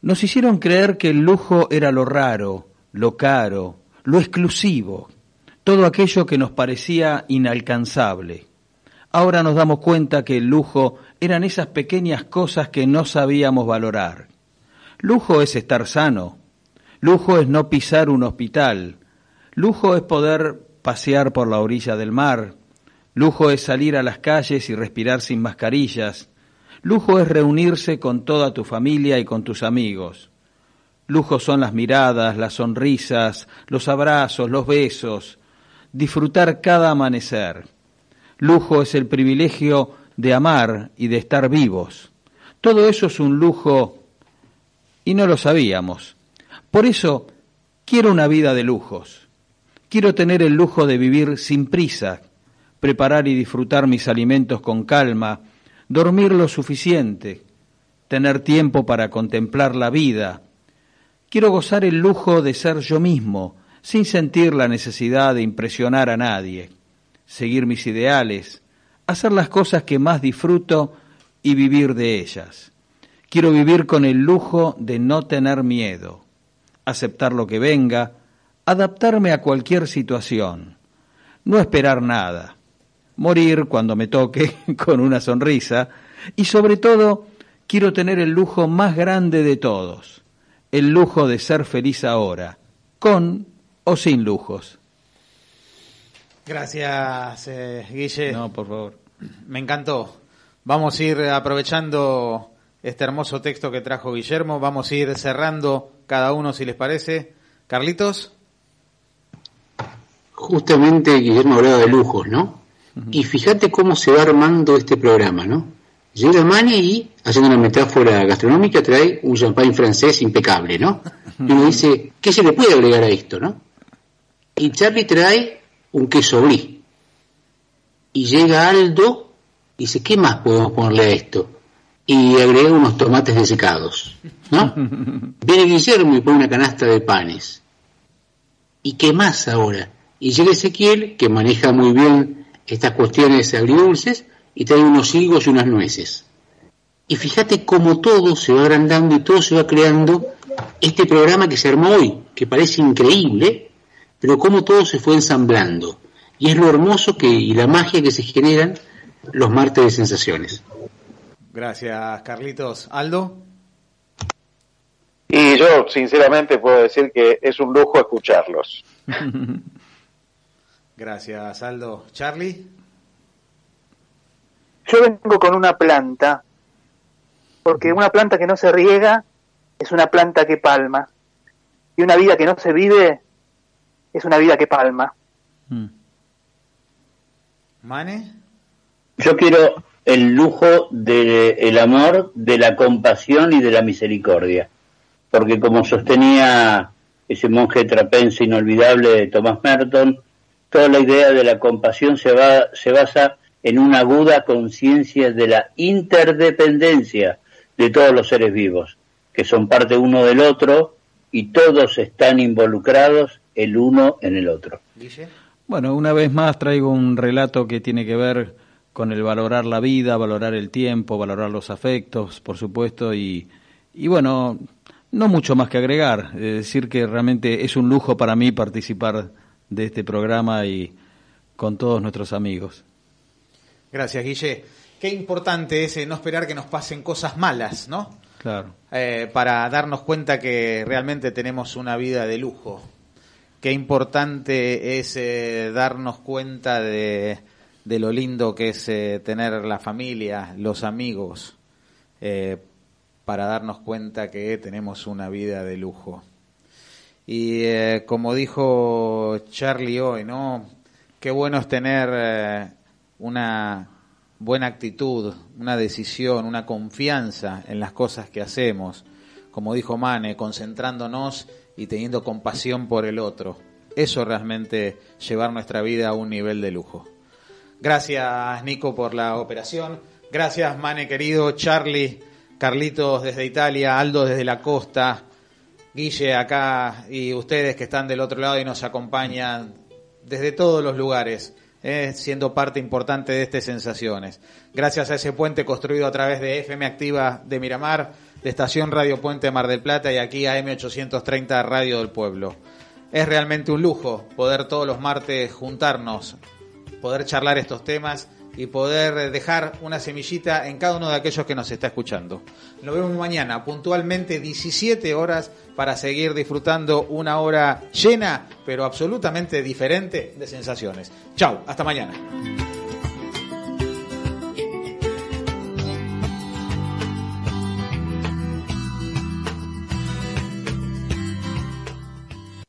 Nos hicieron creer que el lujo era lo raro, lo caro, lo exclusivo, todo aquello que nos parecía inalcanzable. Ahora nos damos cuenta que el lujo eran esas pequeñas cosas que no sabíamos valorar. Lujo es estar sano, lujo es no pisar un hospital, lujo es poder pasear por la orilla del mar, lujo es salir a las calles y respirar sin mascarillas, lujo es reunirse con toda tu familia y con tus amigos. Lujo son las miradas, las sonrisas, los abrazos, los besos, disfrutar cada amanecer. Lujo es el privilegio de amar y de estar vivos. Todo eso es un lujo y no lo sabíamos. Por eso quiero una vida de lujos. Quiero tener el lujo de vivir sin prisa, preparar y disfrutar mis alimentos con calma, dormir lo suficiente, tener tiempo para contemplar la vida. Quiero gozar el lujo de ser yo mismo, sin sentir la necesidad de impresionar a nadie, seguir mis ideales, hacer las cosas que más disfruto y vivir de ellas. Quiero vivir con el lujo de no tener miedo, aceptar lo que venga, adaptarme a cualquier situación, no esperar nada, morir cuando me toque con una sonrisa y sobre todo quiero tener el lujo más grande de todos, el lujo de ser feliz ahora, con o sin lujos. Gracias, eh, Guille. No, por favor. Me encantó. Vamos a ir aprovechando este hermoso texto que trajo Guillermo. Vamos a ir cerrando cada uno, si les parece. Carlitos. Justamente Guillermo hablaba de lujos, ¿no? Y fíjate cómo se va armando este programa, ¿no? Llega Mani y, haciendo una metáfora gastronómica, trae un champagne francés impecable, ¿no? Y uno dice, ¿qué se le puede agregar a esto, no? Y Charlie trae un queso brie. Y llega Aldo y dice, ¿qué más podemos ponerle a esto? Y agrega unos tomates desecados, ¿no? Viene Guillermo y pone una canasta de panes. ¿Y qué más ahora? Y llega Ezequiel, que maneja muy bien estas cuestiones agridulces, y trae unos higos y unas nueces. Y fíjate cómo todo se va agrandando y todo se va creando este programa que se armó hoy, que parece increíble, pero cómo todo se fue ensamblando. Y es lo hermoso que, y la magia que se generan los martes de sensaciones. Gracias, Carlitos. Aldo. Y yo, sinceramente, puedo decir que es un lujo escucharlos. Gracias, Aldo. Charlie. Yo vengo con una planta, porque una planta que no se riega es una planta que palma, y una vida que no se vive es una vida que palma. Mane. Yo quiero el lujo del amor, de la compasión y de la misericordia, porque como sostenía ese monje trapense inolvidable de Thomas Merton, toda la idea de la compasión se, va, se basa en una aguda conciencia de la interdependencia de todos los seres vivos, que son parte uno del otro y todos están involucrados el uno en el otro. Bueno, una vez más traigo un relato que tiene que ver con el valorar la vida, valorar el tiempo, valorar los afectos, por supuesto, y, y bueno, no mucho más que agregar, es decir que realmente es un lujo para mí participar de este programa y con todos nuestros amigos. Gracias, Guille. Qué importante es eh, no esperar que nos pasen cosas malas, ¿no? Claro. Eh, para darnos cuenta que realmente tenemos una vida de lujo. Qué importante es eh, darnos cuenta de, de, lo lindo que es eh, tener la familia, los amigos, para darnos cuenta que tenemos una vida de lujo. Y como dijo Charlie hoy, ¿no? Qué bueno es tener una buena actitud, una decisión, una confianza en las cosas que hacemos, como dijo Mane, concentrándonos y teniendo compasión por el otro. Eso realmente llevar nuestra vida a un nivel de lujo. Gracias Nico por la operación, gracias Mane querido, Charlie, Carlitos desde Italia, Aldo desde la costa, Guille acá y ustedes que están del otro lado y nos acompañan desde todos los lugares eh, siendo parte importante de estas sensaciones. Gracias a ese puente construido a través de FM Activa de Miramar, de Estación Radio Puente Mar del Plata y aquí a M830 Radio del Pueblo. Es realmente un lujo poder todos los martes juntarnos, poder charlar estos temas y poder dejar una semillita en cada uno de aquellos que nos está escuchando. Nos vemos mañana, puntualmente 17 horas, para seguir disfrutando una hora llena, pero absolutamente diferente de sensaciones. Chau, hasta mañana.